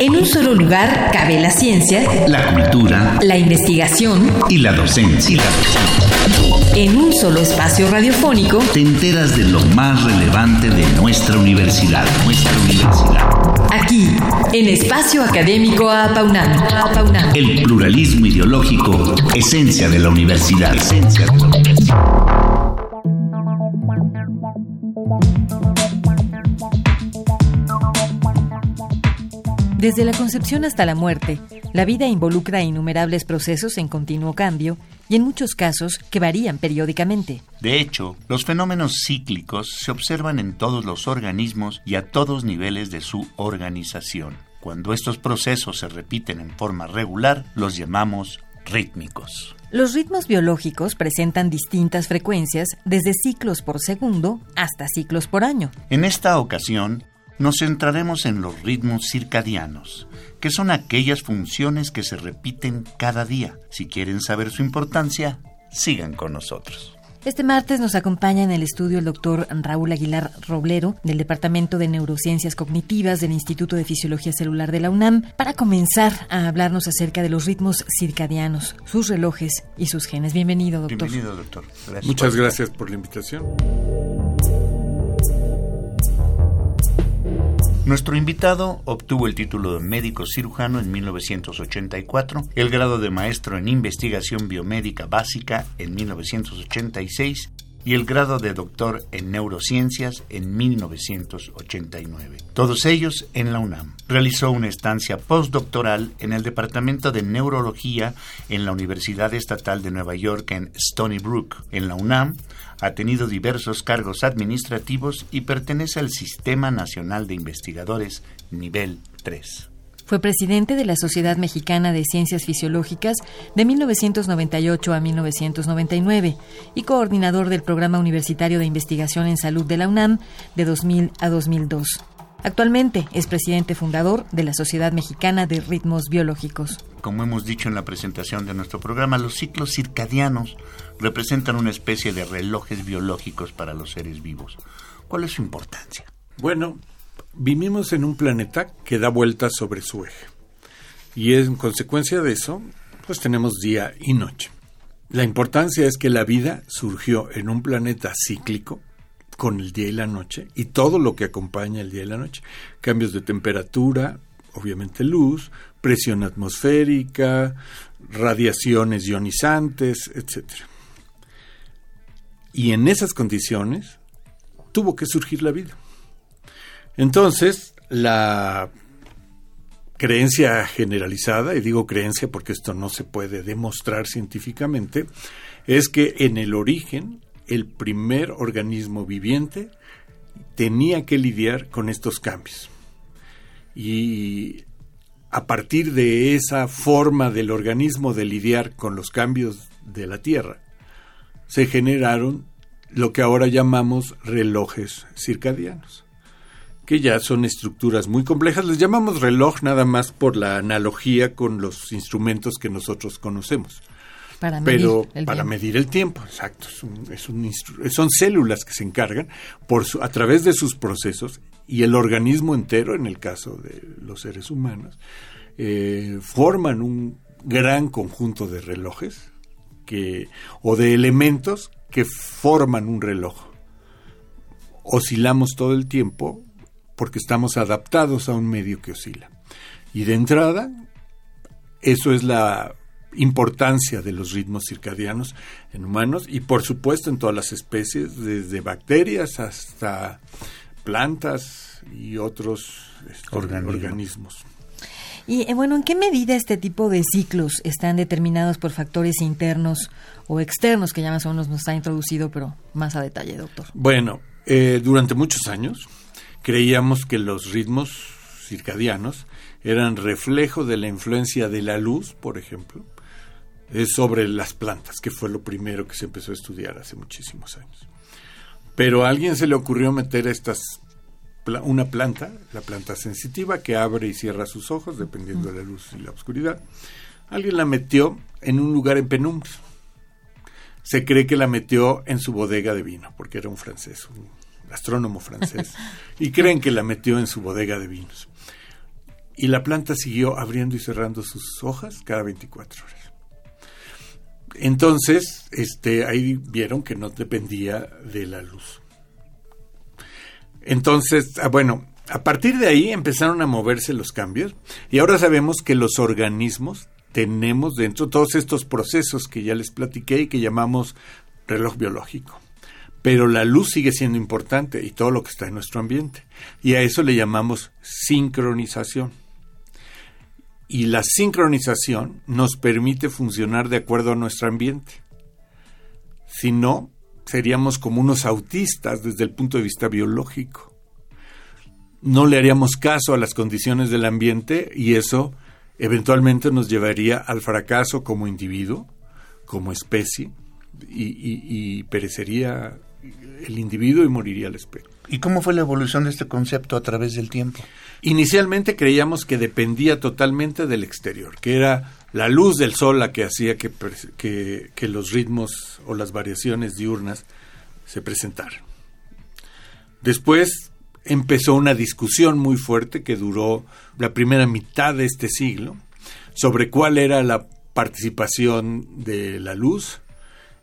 En un solo lugar cabe la ciencia, la cultura, la investigación y la docencia. En un solo espacio radiofónico te enteras de lo más relevante de nuestra universidad, nuestra universidad. Aquí, en Espacio Académico Apaunam. El pluralismo ideológico, esencia de la universidad. Esencia de la universidad. Desde la concepción hasta la muerte, la vida involucra innumerables procesos en continuo cambio y en muchos casos que varían periódicamente. De hecho, los fenómenos cíclicos se observan en todos los organismos y a todos niveles de su organización. Cuando estos procesos se repiten en forma regular, los llamamos rítmicos. Los ritmos biológicos presentan distintas frecuencias desde ciclos por segundo hasta ciclos por año. En esta ocasión, nos centraremos en los ritmos circadianos, que son aquellas funciones que se repiten cada día. Si quieren saber su importancia, sigan con nosotros. Este martes nos acompaña en el estudio el doctor Raúl Aguilar Roblero del Departamento de Neurociencias Cognitivas del Instituto de Fisiología Celular de la UNAM para comenzar a hablarnos acerca de los ritmos circadianos, sus relojes y sus genes. Bienvenido, doctor. Bienvenido, doctor. Muchas gracias por la invitación. Nuestro invitado obtuvo el título de médico cirujano en 1984, el grado de maestro en investigación biomédica básica en 1986 y el grado de doctor en neurociencias en 1989. Todos ellos en la UNAM. Realizó una estancia postdoctoral en el Departamento de Neurología en la Universidad Estatal de Nueva York en Stony Brook. En la UNAM ha tenido diversos cargos administrativos y pertenece al Sistema Nacional de Investigadores nivel 3. Fue presidente de la Sociedad Mexicana de Ciencias Fisiológicas de 1998 a 1999 y coordinador del Programa Universitario de Investigación en Salud de la UNAM de 2000 a 2002. Actualmente es presidente fundador de la Sociedad Mexicana de Ritmos Biológicos. Como hemos dicho en la presentación de nuestro programa, los ciclos circadianos representan una especie de relojes biológicos para los seres vivos. ¿Cuál es su importancia? Bueno, vivimos en un planeta que da vueltas sobre su eje. Y en consecuencia de eso, pues tenemos día y noche. La importancia es que la vida surgió en un planeta cíclico, con el día y la noche, y todo lo que acompaña el día y la noche. Cambios de temperatura, obviamente luz, presión atmosférica, radiaciones ionizantes, etc. Y en esas condiciones tuvo que surgir la vida. Entonces, la creencia generalizada, y digo creencia porque esto no se puede demostrar científicamente, es que en el origen el primer organismo viviente tenía que lidiar con estos cambios. Y a partir de esa forma del organismo de lidiar con los cambios de la Tierra, se generaron lo que ahora llamamos relojes circadianos que ya son estructuras muy complejas. Les llamamos reloj nada más por la analogía con los instrumentos que nosotros conocemos. Para medir Pero el para medir el tiempo, exacto. Es un- es un instru- son células que se encargan por su- a través de sus procesos y el organismo entero, en el caso de los seres humanos, eh, forman un gran conjunto de relojes que, o de elementos que forman un reloj. Oscilamos todo el tiempo porque estamos adaptados a un medio que oscila. Y de entrada, eso es la importancia de los ritmos circadianos en humanos y por supuesto en todas las especies, desde bacterias hasta plantas y otros este, Organismos. organismos. Y eh, bueno, ¿en qué medida este tipo de ciclos están determinados por factores internos o externos que ya más o menos nos ha introducido, pero más a detalle, doctor? Bueno, eh, durante muchos años creíamos que los ritmos circadianos eran reflejo de la influencia de la luz, por ejemplo, eh, sobre las plantas, que fue lo primero que se empezó a estudiar hace muchísimos años. Pero a alguien se le ocurrió meter estas una planta, la planta sensitiva, que abre y cierra sus ojos dependiendo de la luz y la oscuridad. Alguien la metió en un lugar en penumbra. Se cree que la metió en su bodega de vino, porque era un francés, un astrónomo francés, y creen que la metió en su bodega de vinos. Y la planta siguió abriendo y cerrando sus hojas cada 24 horas. Entonces, este, ahí vieron que no dependía de la luz. Entonces, ah, bueno, a partir de ahí empezaron a moverse los cambios y ahora sabemos que los organismos tenemos dentro todos estos procesos que ya les platiqué y que llamamos reloj biológico. Pero la luz sigue siendo importante y todo lo que está en nuestro ambiente. Y a eso le llamamos sincronización. Y la sincronización nos permite funcionar de acuerdo a nuestro ambiente. Si no, seríamos como unos autistas desde el punto de vista biológico. No le haríamos caso a las condiciones del ambiente y eso eventualmente nos llevaría al fracaso como individuo, como especie, y, perecería el individuo y moriría la especie. ¿Y cómo fue la evolución de este concepto a través del tiempo? Inicialmente creíamos que dependía totalmente del exterior, que era la luz del sol la que hacía que, los ritmos o las variaciones diurnas se presentaran. Después empezó una discusión muy fuerte que duró la primera mitad de este siglo sobre cuál era la participación de la luz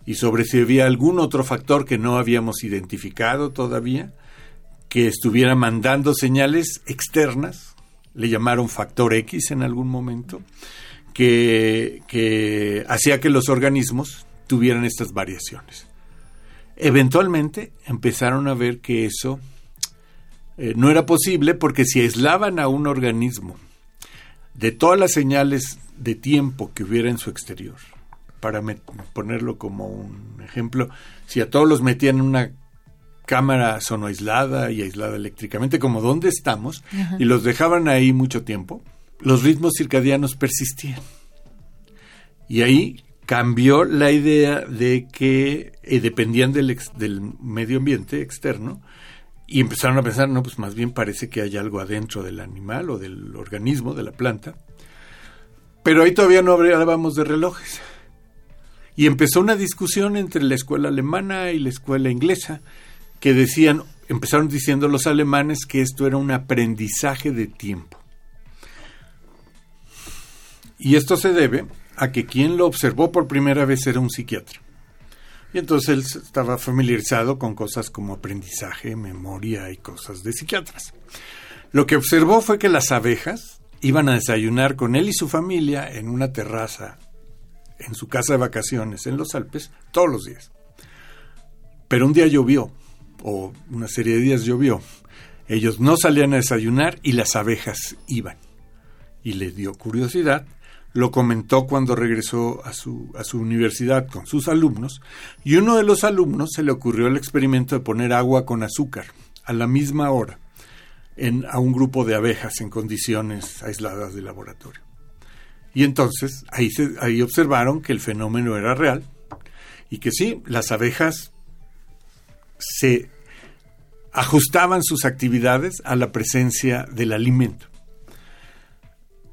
y sobre si había algún otro factor que no habíamos identificado todavía que estuviera mandando señales externas, le llamaron factor X en algún momento, que, hacía que los organismos tuvieran estas variaciones. Eventualmente empezaron a ver que eso eh, no era posible porque si aislaban a un organismo de todas las señales de tiempo que hubiera en su exterior, para ponerlo como un ejemplo, si a todos los metían en una cámara sonoaislada y aislada eléctricamente, como donde estamos, y los dejaban ahí mucho tiempo, los ritmos circadianos persistían. Y ahí cambió la idea de que eh, dependían del, del medio ambiente externo y empezaron a pensar, no, pues más bien parece que hay algo adentro del animal o del organismo, de la planta. Pero ahí todavía no hablábamos de relojes. Y empezó una discusión entre la escuela alemana y la escuela inglesa, que decían, empezaron diciendo los alemanes que esto era un aprendizaje de tiempo. Y esto se debe a que quien lo observó por primera vez era un psiquiatra. Y entonces él estaba familiarizado con cosas como aprendizaje, memoria y cosas de psiquiatras. Lo que observó fue que las abejas iban a desayunar con él y su familia en una terraza en su casa de vacaciones en los Alpes todos los días. Pero un día llovió, o una serie de días llovió. Ellos no salían a desayunar y las abejas iban. Y le dio curiosidad lo comentó cuando regresó a su, a su universidad con sus alumnos, y uno de los alumnos se le ocurrió el experimento de poner agua con azúcar a la misma hora en, a un grupo de abejas en condiciones aisladas de laboratorio. Y entonces ahí, ahí observaron que el fenómeno era real y que sí, las abejas se ajustaban sus actividades a la presencia del alimento.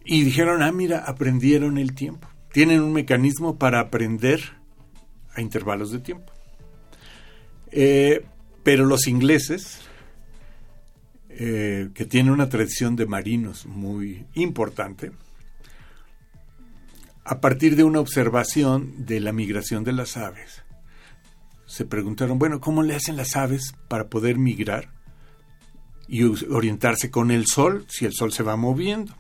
Y dijeron, ah, mira, aprendieron el tiempo. Tienen un mecanismo para aprender a intervalos de tiempo. Eh, pero los ingleses, eh, que tienen una tradición de marinos muy importante, a partir de una observación de la migración de las aves, se preguntaron, bueno, ¿cómo le hacen las aves para poder migrar y orientarse con el sol si el sol se va moviendo?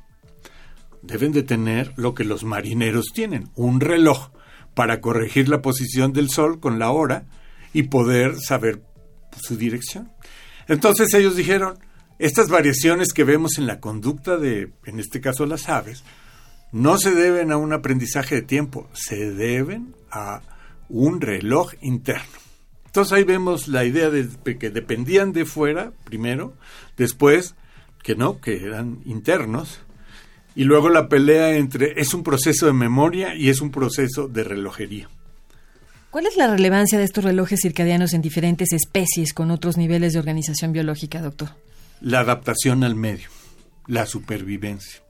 deben de tener lo que los marineros tienen, un reloj para corregir la posición del sol con la hora y poder saber su dirección. Entonces ellos dijeron, estas variaciones que vemos en la conducta de, en este caso las aves, no se deben a un aprendizaje de tiempo, se deben a un reloj interno. Entonces ahí vemos la idea de que dependían de fuera, primero, después que no, que eran internos, y luego la pelea entre es un proceso de memoria y es un proceso de relojería. ¿Cuál es la relevancia de estos relojes circadianos en diferentes especies con otros niveles de organización biológica, doctor? La adaptación al medio, la supervivencia.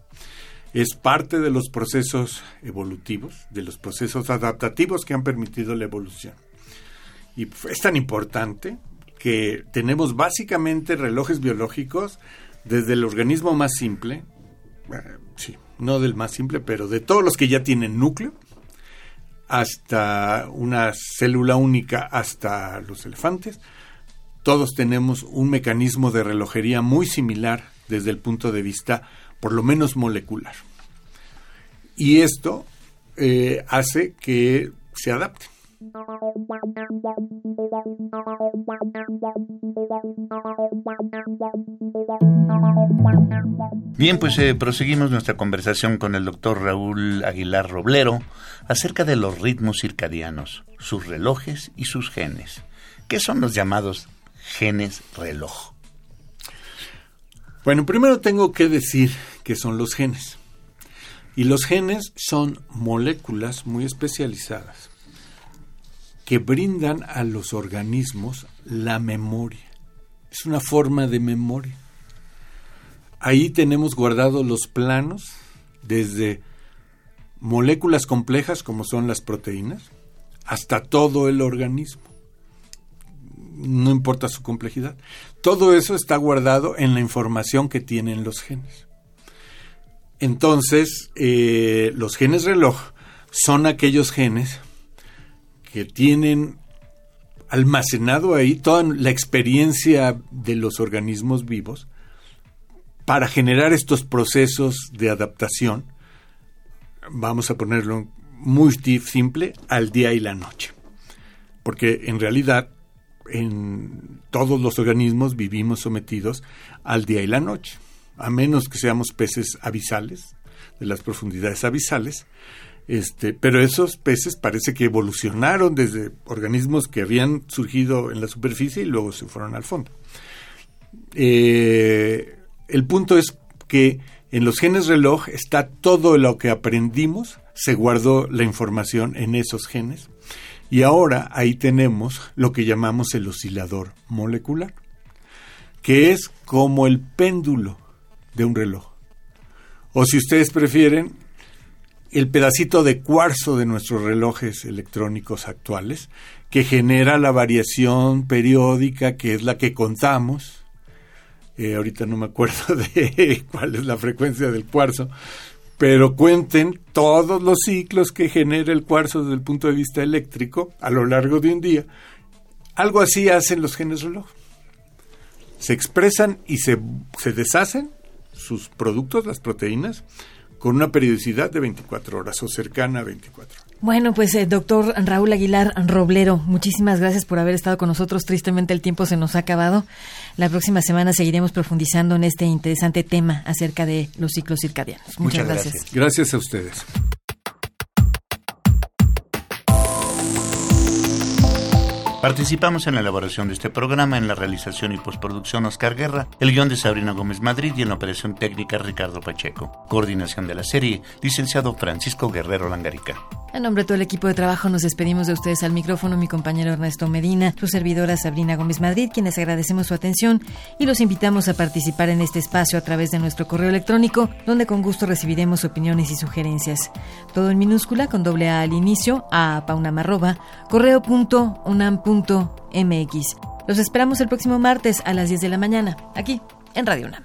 Es parte de los procesos evolutivos, de los procesos adaptativos que han permitido la evolución. Y es tan importante que tenemos básicamente relojes biológicos desde el organismo más simple, eh, sí, no del más simple, pero de todos los que ya tienen núcleo, hasta una célula única, hasta los elefantes, todos tenemos un mecanismo de relojería muy similar desde el punto de vista, por lo menos molecular. Y esto eh, hace que se adapten. Bien, pues eh, proseguimos nuestra conversación con el doctor Raúl Aguilar Roblero acerca de los ritmos circadianos, sus relojes y sus genes. ¿Qué son los llamados genes reloj? Bueno, primero tengo que decir qué son los genes. Y los genes son moléculas muy especializadas que brindan a los organismos la memoria. Es una forma de memoria. Ahí tenemos guardados los planos desde moléculas complejas como son las proteínas hasta todo el organismo. No importa su complejidad. Todo eso está guardado en la información que tienen los genes. Entonces, eh, los genes reloj son aquellos genes que tienen almacenado ahí toda la experiencia de los organismos vivos para generar estos procesos de adaptación, vamos a ponerlo muy simple, al día y la noche. Porque en realidad en todos los organismos vivimos sometidos al día y la noche, a menos que seamos peces abisales, de las profundidades abisales, este, pero esos peces parece que evolucionaron desde organismos que habían surgido en la superficie y luego se fueron al fondo. Eh, el punto es que en los genes reloj está todo lo que aprendimos, se guardó la información en esos genes y ahora ahí tenemos lo que llamamos el oscilador molecular, que es como el péndulo de un reloj. O si ustedes prefieren, el pedacito de cuarzo de nuestros relojes electrónicos actuales, que genera la variación periódica, que es la que contamos. Eh, ahorita no me acuerdo de cuál es la frecuencia del cuarzo, pero cuenten todos los ciclos que genera el cuarzo desde el punto de vista eléctrico a lo largo de un día. Algo así hacen los genes reloj. Se expresan y se, se deshacen sus productos, las proteínas, con una periodicidad de 24 horas o cercana a 24. Bueno, pues eh, doctor Raúl Aguilar Roblero, muchísimas gracias por haber estado con nosotros. Tristemente el tiempo se nos ha acabado. La próxima semana seguiremos profundizando en este interesante tema acerca de los ciclos circadianos. Muchas, gracias. Gracias a ustedes. Participamos en la elaboración de este programa, en la realización y postproducción Oscar Guerra, el guion de Sabrina Gómez Madrid y en la operación técnica Ricardo Pacheco. Coordinación de la serie, licenciado Francisco Guerrero Langarica. En nombre de todo el equipo de trabajo nos despedimos de ustedes al micrófono, mi compañero Ernesto Medina, su servidora Sabrina Gómez Madrid, quienes agradecemos su atención y los invitamos a participar en este espacio a través de nuestro correo electrónico, donde con gusto recibiremos opiniones y sugerencias. Todo en minúscula con doble A al inicio, a paunamarroba, correo.unam.mx. Los esperamos el próximo martes a las 10 de la mañana, aquí en Radio UNAM.